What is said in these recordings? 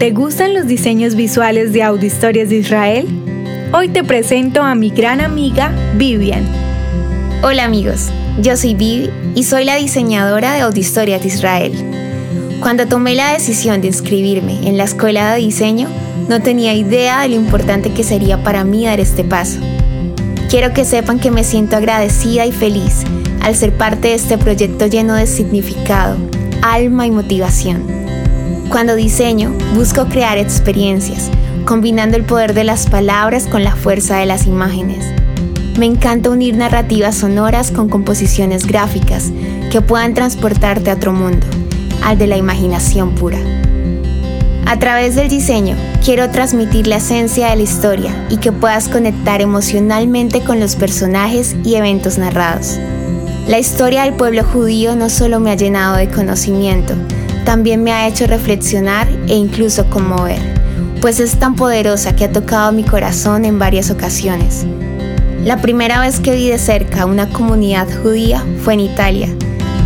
¿Te gustan los diseños visuales de Audio Historias de Israel? Hoy te presento a mi gran amiga Vivian. Hola amigos, yo soy Vivi y soy la diseñadora de Audio Historias de Israel. Cuando tomé la decisión de inscribirme en la escuela de diseño, no tenía idea de lo importante que sería para mí dar este paso. Quiero que sepan que me siento agradecida y feliz al ser parte de este proyecto lleno de significado, alma y motivación. Cuando diseño, busco crear experiencias, combinando el poder de las palabras con la fuerza de las imágenes. Me encanta unir narrativas sonoras con composiciones gráficas que puedan transportarte a otro mundo, al de la imaginación pura. A través del diseño, quiero transmitir la esencia de la historia y que puedas conectar emocionalmente con los personajes y eventos narrados. La historia del pueblo judío no solo me ha llenado de conocimiento, también me ha hecho reflexionar e incluso conmover, pues es tan poderosa que ha tocado mi corazón en varias ocasiones. La primera vez que vi de cerca una comunidad judía fue en Italia,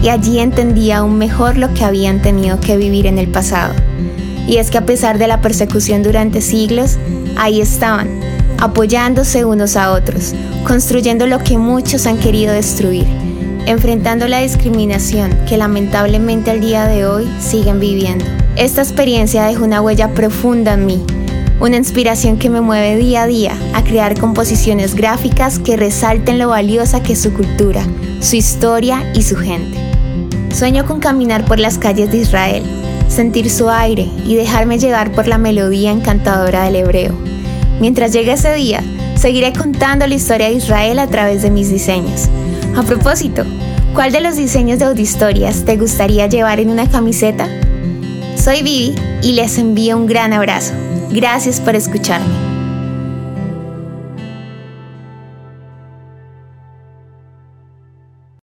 y allí entendí aún mejor lo que habían tenido que vivir en el pasado y es que a pesar de la persecución durante siglos, ahí estaban, apoyándose unos a otros, construyendo lo que muchos han querido destruir, enfrentando la discriminación que lamentablemente al día de hoy siguen viviendo. Esta experiencia dejó una huella profunda en mí, una inspiración que me mueve día a día a crear composiciones gráficas que resalten lo valiosa que es su cultura, su historia y su gente. Sueño con caminar por las calles de Israel, sentir su aire y dejarme llevar por la melodía encantadora del hebreo. Mientras llegue ese día, seguiré contando la historia de Israel a través de mis diseños. A propósito, ¿cuál de los diseños de Audistorias te gustaría llevar en una camiseta? Soy Vivi y les envío un gran abrazo. Gracias por escucharme.